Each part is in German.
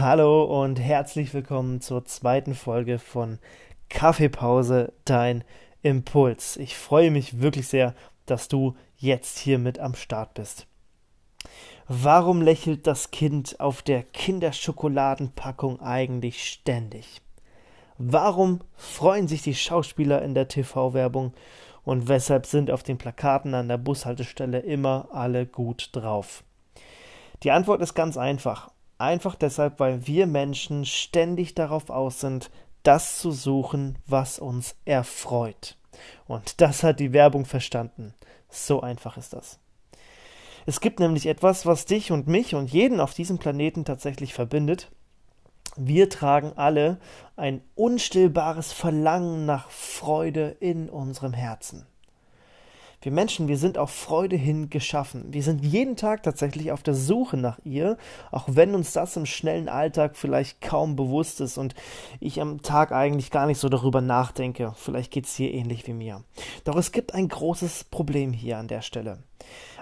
Hallo und herzlich willkommen zur zweiten Folge von Kaffeepause, dein Impuls. Ich freue mich wirklich sehr, dass du jetzt hier mit am Start bist. Warum lächelt das Kind auf der Kinderschokoladenpackung eigentlich ständig? Warum freuen sich die Schauspieler in der TV-Werbung und weshalb sind auf den Plakaten an der Bushaltestelle immer alle gut drauf? Die Antwort ist ganz einfach. Einfach deshalb, weil wir Menschen ständig darauf aus sind, das zu suchen, was uns erfreut. Und das hat die Werbung verstanden. So einfach ist das. Es gibt nämlich etwas, was dich und mich und jeden auf diesem Planeten tatsächlich verbindet. Wir tragen alle ein unstillbares Verlangen nach Freude in unserem Herzen. Wir Menschen, wir sind auf Freude hin geschaffen. Wir sind jeden Tag tatsächlich auf der Suche nach ihr, auch wenn uns das im schnellen Alltag vielleicht kaum bewusst ist und ich am Tag eigentlich gar nicht so darüber nachdenke. Vielleicht geht es hier ähnlich wie mir. Doch es gibt ein großes Problem hier an der Stelle.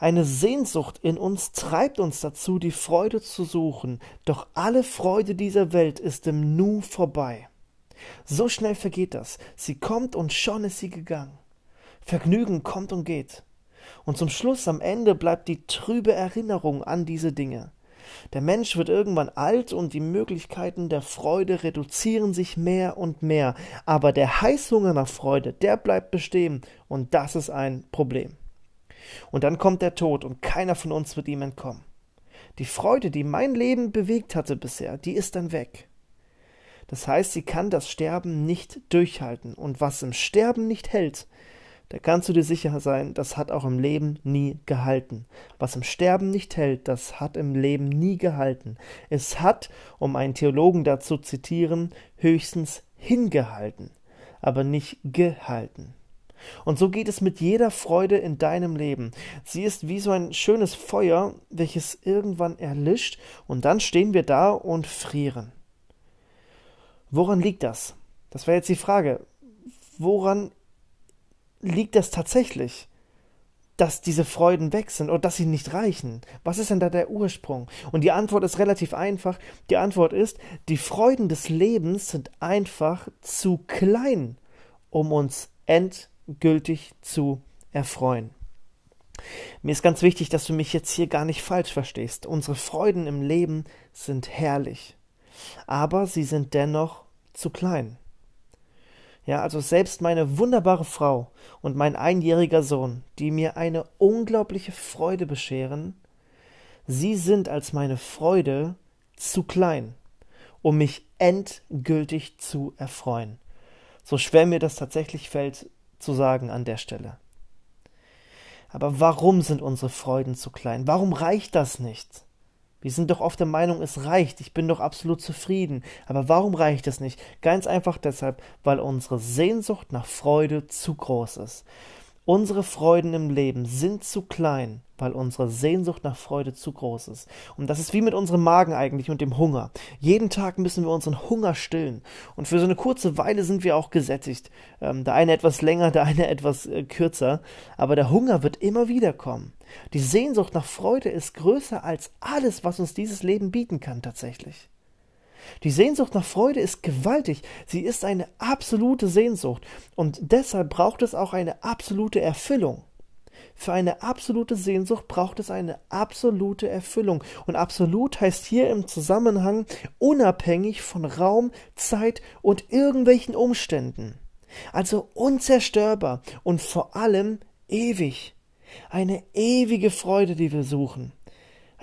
Eine Sehnsucht in uns treibt uns dazu, die Freude zu suchen, doch alle Freude dieser Welt ist im Nu vorbei. So schnell vergeht das. Sie kommt und schon ist sie gegangen. Vergnügen kommt und geht. Und zum Schluss am Ende bleibt die trübe Erinnerung an diese Dinge. Der Mensch wird irgendwann alt und die Möglichkeiten der Freude reduzieren sich mehr und mehr, aber der Heißhunger nach Freude, der bleibt bestehen und das ist ein Problem. Und dann kommt der Tod und keiner von uns wird ihm entkommen. Die Freude, die mein Leben bewegt hatte bisher, die ist dann weg. Das heißt, sie kann das Sterben nicht durchhalten und was im Sterben nicht hält, da kannst du dir sicher sein, das hat auch im Leben nie gehalten. Was im Sterben nicht hält, das hat im Leben nie gehalten. Es hat, um einen Theologen dazu zu zitieren, höchstens hingehalten, aber nicht gehalten. Und so geht es mit jeder Freude in deinem Leben. Sie ist wie so ein schönes Feuer, welches irgendwann erlischt, und dann stehen wir da und frieren. Woran liegt das? Das wäre jetzt die Frage. Woran liegt es tatsächlich, dass diese Freuden weg sind oder dass sie nicht reichen? Was ist denn da der Ursprung? Und die Antwort ist relativ einfach. Die Antwort ist, die Freuden des Lebens sind einfach zu klein, um uns endgültig zu erfreuen. Mir ist ganz wichtig, dass du mich jetzt hier gar nicht falsch verstehst. Unsere Freuden im Leben sind herrlich, aber sie sind dennoch zu klein. Ja, also selbst meine wunderbare Frau und mein einjähriger Sohn, die mir eine unglaubliche Freude bescheren, sie sind als meine Freude zu klein, um mich endgültig zu erfreuen. So schwer mir das tatsächlich fällt zu sagen an der Stelle. Aber warum sind unsere Freuden zu klein? Warum reicht das nicht? Wir sind doch oft der Meinung, es reicht, ich bin doch absolut zufrieden. Aber warum reicht es nicht? Ganz einfach deshalb, weil unsere Sehnsucht nach Freude zu groß ist. Unsere Freuden im Leben sind zu klein, weil unsere Sehnsucht nach Freude zu groß ist. Und das ist wie mit unserem Magen eigentlich und dem Hunger. Jeden Tag müssen wir unseren Hunger stillen. Und für so eine kurze Weile sind wir auch gesättigt. Ähm, der eine etwas länger, der eine etwas äh, kürzer. Aber der Hunger wird immer wieder kommen. Die Sehnsucht nach Freude ist größer als alles, was uns dieses Leben bieten kann tatsächlich. Die Sehnsucht nach Freude ist gewaltig, sie ist eine absolute Sehnsucht und deshalb braucht es auch eine absolute Erfüllung. Für eine absolute Sehnsucht braucht es eine absolute Erfüllung. Und absolut heißt hier im Zusammenhang unabhängig von Raum, Zeit und irgendwelchen Umständen. Also unzerstörbar und vor allem ewig. Eine ewige Freude, die wir suchen.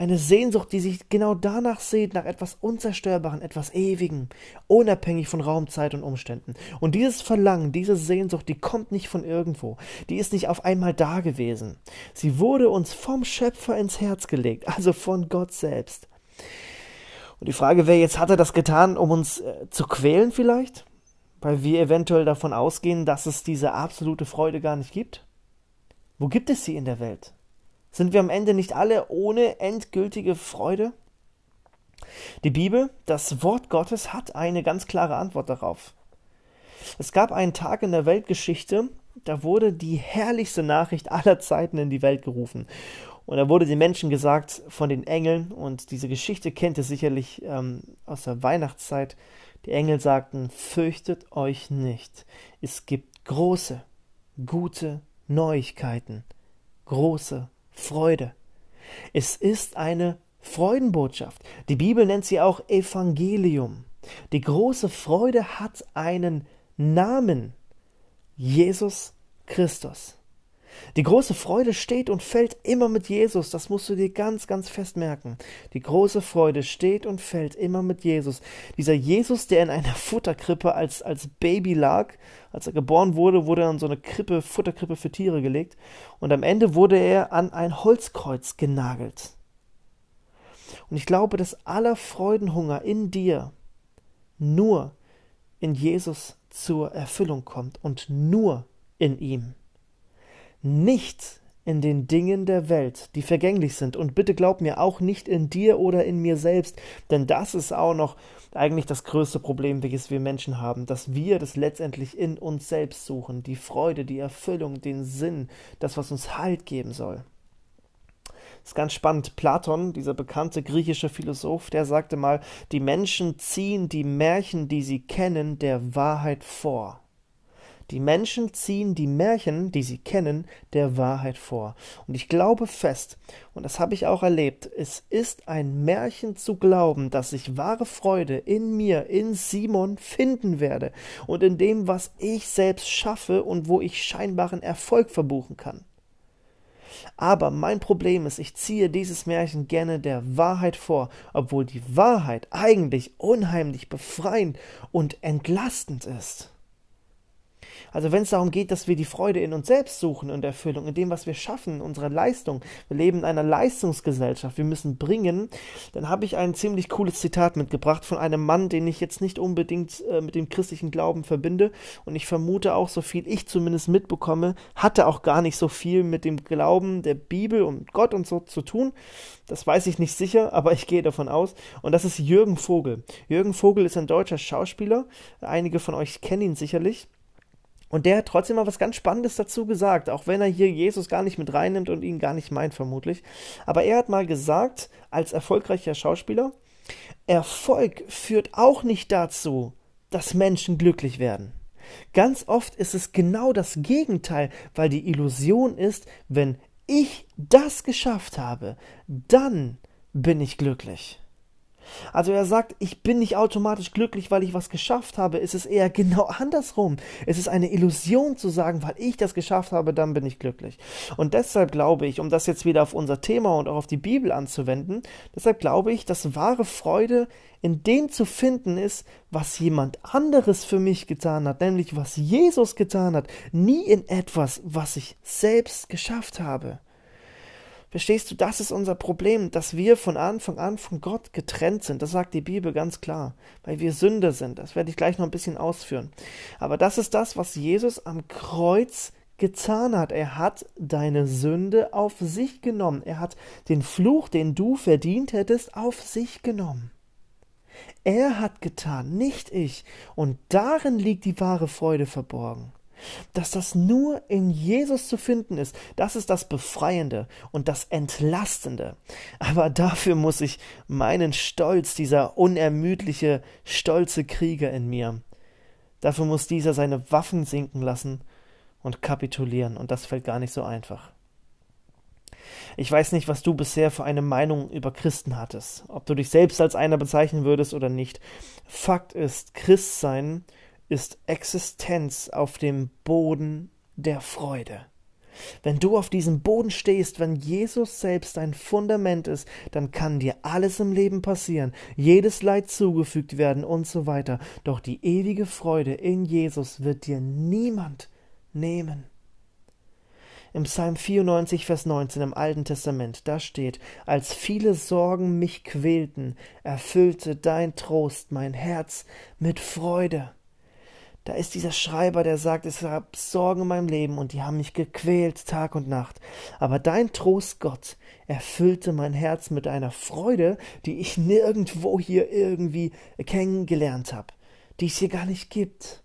Eine Sehnsucht, die sich genau danach sehnt, nach etwas Unzerstörbaren, etwas Ewigem, unabhängig von Raum, Zeit und Umständen. Und dieses Verlangen, diese Sehnsucht, die kommt nicht von irgendwo. Die ist nicht auf einmal da gewesen. Sie wurde uns vom Schöpfer ins Herz gelegt, also von Gott selbst. Und die Frage wäre jetzt, hat er das getan, um uns äh, zu quälen vielleicht? Weil wir eventuell davon ausgehen, dass es diese absolute Freude gar nicht gibt? Wo gibt es sie in der Welt? Sind wir am Ende nicht alle ohne endgültige Freude? Die Bibel, das Wort Gottes, hat eine ganz klare Antwort darauf. Es gab einen Tag in der Weltgeschichte, da wurde die herrlichste Nachricht aller Zeiten in die Welt gerufen. Und da wurde den Menschen gesagt von den Engeln, und diese Geschichte kennt ihr sicherlich ähm, aus der Weihnachtszeit. Die Engel sagten, fürchtet euch nicht. Es gibt große, gute Neuigkeiten, große Freude. Es ist eine Freudenbotschaft. Die Bibel nennt sie auch Evangelium. Die große Freude hat einen Namen. Jesus Christus. Die große Freude steht und fällt immer mit Jesus. Das musst du dir ganz, ganz fest merken. Die große Freude steht und fällt immer mit Jesus. Dieser Jesus, der in einer Futterkrippe als, als Baby lag, als er geboren wurde, wurde er in so eine Krippe, Futterkrippe für Tiere gelegt. Und am Ende wurde er an ein Holzkreuz genagelt. Und ich glaube, dass aller Freudenhunger in dir nur in Jesus zur Erfüllung kommt und nur in ihm nicht in den Dingen der Welt, die vergänglich sind. Und bitte glaub mir auch nicht in dir oder in mir selbst, denn das ist auch noch eigentlich das größte Problem, welches wir Menschen haben, dass wir das letztendlich in uns selbst suchen, die Freude, die Erfüllung, den Sinn, das, was uns Halt geben soll. Das ist ganz spannend. Platon, dieser bekannte griechische Philosoph, der sagte mal, die Menschen ziehen die Märchen, die sie kennen, der Wahrheit vor. Die Menschen ziehen die Märchen, die sie kennen, der Wahrheit vor. Und ich glaube fest, und das habe ich auch erlebt, es ist ein Märchen zu glauben, dass ich wahre Freude in mir, in Simon finden werde und in dem, was ich selbst schaffe und wo ich scheinbaren Erfolg verbuchen kann. Aber mein Problem ist, ich ziehe dieses Märchen gerne der Wahrheit vor, obwohl die Wahrheit eigentlich unheimlich befreiend und entlastend ist. Also wenn es darum geht, dass wir die Freude in uns selbst suchen und Erfüllung, in dem, was wir schaffen, unsere Leistung, wir leben in einer Leistungsgesellschaft, wir müssen bringen, dann habe ich ein ziemlich cooles Zitat mitgebracht von einem Mann, den ich jetzt nicht unbedingt äh, mit dem christlichen Glauben verbinde und ich vermute auch, so viel ich zumindest mitbekomme, hatte auch gar nicht so viel mit dem Glauben der Bibel und Gott und so zu tun. Das weiß ich nicht sicher, aber ich gehe davon aus. Und das ist Jürgen Vogel. Jürgen Vogel ist ein deutscher Schauspieler. Einige von euch kennen ihn sicherlich. Und der hat trotzdem mal was ganz Spannendes dazu gesagt, auch wenn er hier Jesus gar nicht mit reinnimmt und ihn gar nicht meint, vermutlich. Aber er hat mal gesagt, als erfolgreicher Schauspieler, Erfolg führt auch nicht dazu, dass Menschen glücklich werden. Ganz oft ist es genau das Gegenteil, weil die Illusion ist, wenn ich das geschafft habe, dann bin ich glücklich. Also er sagt, ich bin nicht automatisch glücklich, weil ich was geschafft habe. Es ist eher genau andersrum. Es ist eine Illusion zu sagen, weil ich das geschafft habe, dann bin ich glücklich. Und deshalb glaube ich, um das jetzt wieder auf unser Thema und auch auf die Bibel anzuwenden, deshalb glaube ich, dass wahre Freude in dem zu finden ist, was jemand anderes für mich getan hat, nämlich was Jesus getan hat, nie in etwas, was ich selbst geschafft habe. Verstehst du, das ist unser Problem, dass wir von Anfang an von Gott getrennt sind. Das sagt die Bibel ganz klar, weil wir Sünder sind. Das werde ich gleich noch ein bisschen ausführen. Aber das ist das, was Jesus am Kreuz getan hat. Er hat deine Sünde auf sich genommen. Er hat den Fluch, den du verdient hättest, auf sich genommen. Er hat getan, nicht ich. Und darin liegt die wahre Freude verborgen dass das nur in Jesus zu finden ist, das ist das Befreiende und das Entlastende. Aber dafür muss ich meinen Stolz, dieser unermüdliche, stolze Krieger in mir, dafür muss dieser seine Waffen sinken lassen und kapitulieren, und das fällt gar nicht so einfach. Ich weiß nicht, was du bisher für eine Meinung über Christen hattest, ob du dich selbst als einer bezeichnen würdest oder nicht. Fakt ist, Christsein ist Existenz auf dem Boden der Freude. Wenn du auf diesem Boden stehst, wenn Jesus selbst dein Fundament ist, dann kann dir alles im Leben passieren, jedes Leid zugefügt werden und so weiter. Doch die ewige Freude in Jesus wird dir niemand nehmen. Im Psalm 94, Vers 19 im Alten Testament, da steht, als viele Sorgen mich quälten, erfüllte dein Trost mein Herz mit Freude. Da ist dieser Schreiber, der sagt, es gab Sorgen in meinem Leben und die haben mich gequält Tag und Nacht. Aber dein Trost, Gott, erfüllte mein Herz mit einer Freude, die ich nirgendwo hier irgendwie kennengelernt habe, die es hier gar nicht gibt.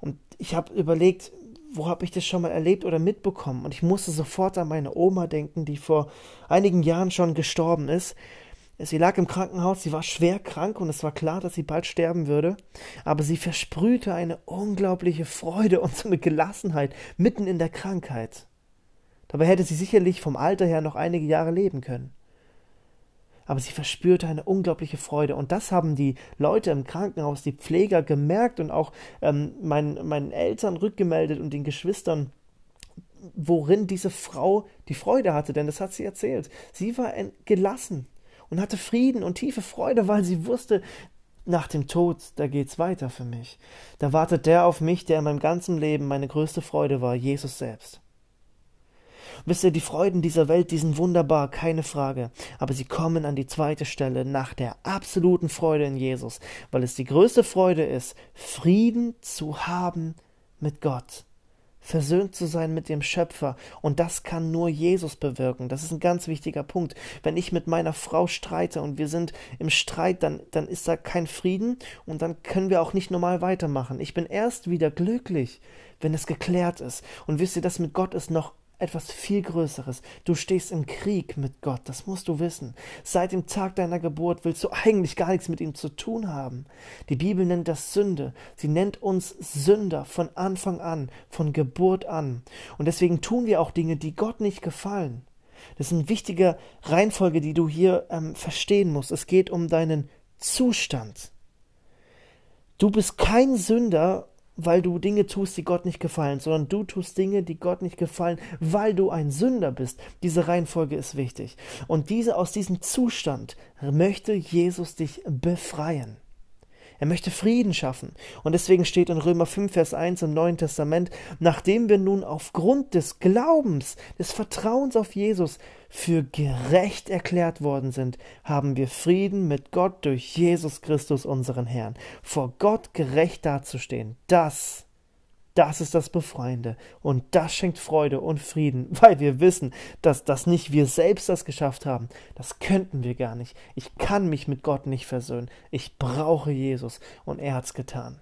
Und ich habe überlegt, wo habe ich das schon mal erlebt oder mitbekommen? Und ich musste sofort an meine Oma denken, die vor einigen Jahren schon gestorben ist. Sie lag im Krankenhaus, sie war schwer krank und es war klar, dass sie bald sterben würde, aber sie versprühte eine unglaubliche Freude und so eine Gelassenheit mitten in der Krankheit. Dabei hätte sie sicherlich vom Alter her noch einige Jahre leben können aber sie verspürte eine unglaubliche Freude. Und das haben die Leute im Krankenhaus, die Pfleger gemerkt und auch ähm, mein, meinen Eltern rückgemeldet und den Geschwistern, worin diese Frau die Freude hatte, denn das hat sie erzählt. Sie war gelassen und hatte Frieden und tiefe Freude, weil sie wusste, nach dem Tod, da geht's weiter für mich. Da wartet der auf mich, der in meinem ganzen Leben meine größte Freude war, Jesus selbst. Wisst ihr, die Freuden dieser Welt, die sind wunderbar, keine Frage. Aber sie kommen an die zweite Stelle nach der absoluten Freude in Jesus, weil es die größte Freude ist, Frieden zu haben mit Gott versöhnt zu sein mit dem Schöpfer. Und das kann nur Jesus bewirken. Das ist ein ganz wichtiger Punkt. Wenn ich mit meiner Frau streite und wir sind im Streit, dann, dann ist da kein Frieden und dann können wir auch nicht normal weitermachen. Ich bin erst wieder glücklich, wenn es geklärt ist. Und wisst ihr, das mit Gott ist noch etwas viel Größeres. Du stehst im Krieg mit Gott, das musst du wissen. Seit dem Tag deiner Geburt willst du eigentlich gar nichts mit ihm zu tun haben. Die Bibel nennt das Sünde. Sie nennt uns Sünder von Anfang an, von Geburt an. Und deswegen tun wir auch Dinge, die Gott nicht gefallen. Das ist eine wichtige Reihenfolge, die du hier ähm, verstehen musst. Es geht um deinen Zustand. Du bist kein Sünder weil du Dinge tust, die Gott nicht gefallen, sondern du tust Dinge, die Gott nicht gefallen, weil du ein Sünder bist. Diese Reihenfolge ist wichtig. Und diese aus diesem Zustand möchte Jesus dich befreien. Er möchte Frieden schaffen. Und deswegen steht in Römer 5, Vers 1 im Neuen Testament, nachdem wir nun aufgrund des Glaubens, des Vertrauens auf Jesus für gerecht erklärt worden sind, haben wir Frieden mit Gott durch Jesus Christus, unseren Herrn. Vor Gott gerecht dazustehen, das das ist das Befreiende. Und das schenkt Freude und Frieden, weil wir wissen, dass das nicht wir selbst das geschafft haben. Das könnten wir gar nicht. Ich kann mich mit Gott nicht versöhnen. Ich brauche Jesus und er hat's getan.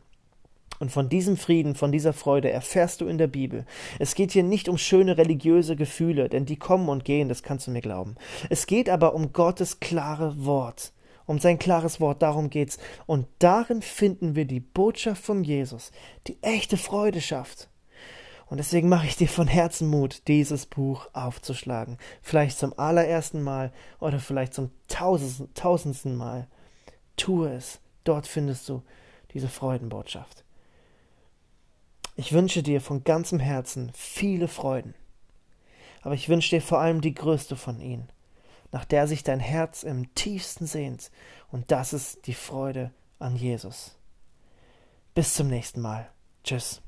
Und von diesem Frieden, von dieser Freude erfährst du in der Bibel. Es geht hier nicht um schöne religiöse Gefühle, denn die kommen und gehen, das kannst du mir glauben. Es geht aber um Gottes klare Wort um sein klares Wort, darum geht's. Und darin finden wir die Botschaft von Jesus, die echte Freude schafft. Und deswegen mache ich dir von Herzen Mut, dieses Buch aufzuschlagen. Vielleicht zum allerersten Mal oder vielleicht zum tausendsten, tausendsten Mal. Tue es. Dort findest du diese Freudenbotschaft. Ich wünsche dir von ganzem Herzen viele Freuden. Aber ich wünsche dir vor allem die größte von ihnen nach der sich dein Herz im tiefsten sehnt. Und das ist die Freude an Jesus. Bis zum nächsten Mal. Tschüss.